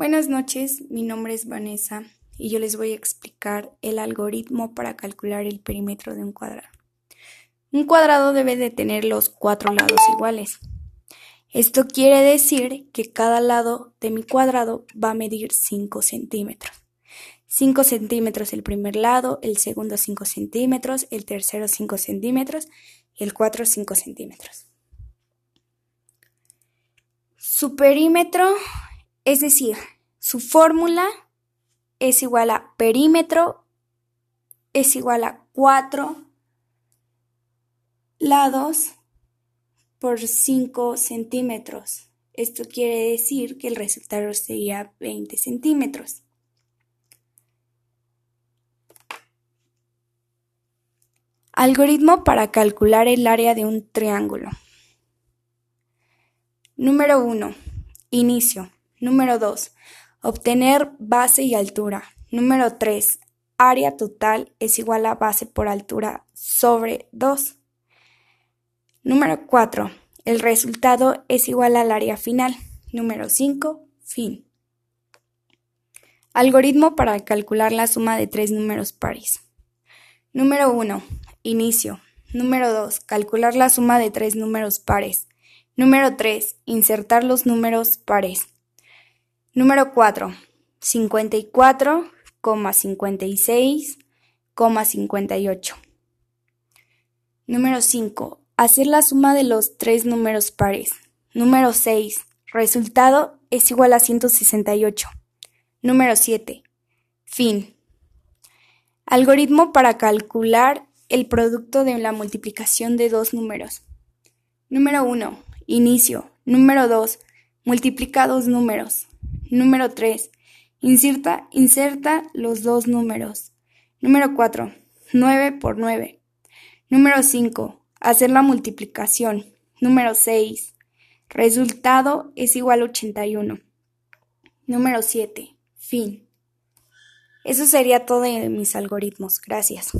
Buenas noches, mi nombre es Vanessa y yo les voy a explicar el algoritmo para calcular el perímetro de un cuadrado. Un cuadrado debe de tener los cuatro lados iguales. Esto quiere decir que cada lado de mi cuadrado va a medir 5 centímetros. 5 centímetros el primer lado, el segundo 5 centímetros, el tercero 5 centímetros el cuarto 5 centímetros. Su perímetro es decir, su fórmula es igual a perímetro es igual a 4 lados por 5 centímetros. Esto quiere decir que el resultado sería 20 centímetros. Algoritmo para calcular el área de un triángulo. Número 1. Inicio. Número 2. Obtener base y altura. Número 3. Área total es igual a base por altura sobre 2. Número 4. El resultado es igual al área final. Número 5. Fin. Algoritmo para calcular la suma de tres números pares. Número 1. Inicio. Número 2. Calcular la suma de tres números pares. Número 3. Insertar los números pares. Número 4. 54,56,58. Número 5. Hacer la suma de los tres números pares. Número 6. Resultado es igual a 168. Número 7. Fin. Algoritmo para calcular el producto de la multiplicación de dos números. Número 1. Inicio. Número 2. Multiplica dos números. Número 3. Inserta, inserta los dos números. Número 4. 9 por 9. Número 5. Hacer la multiplicación. Número 6. Resultado es igual a 81. Número 7. Fin. Eso sería todo de mis algoritmos. Gracias.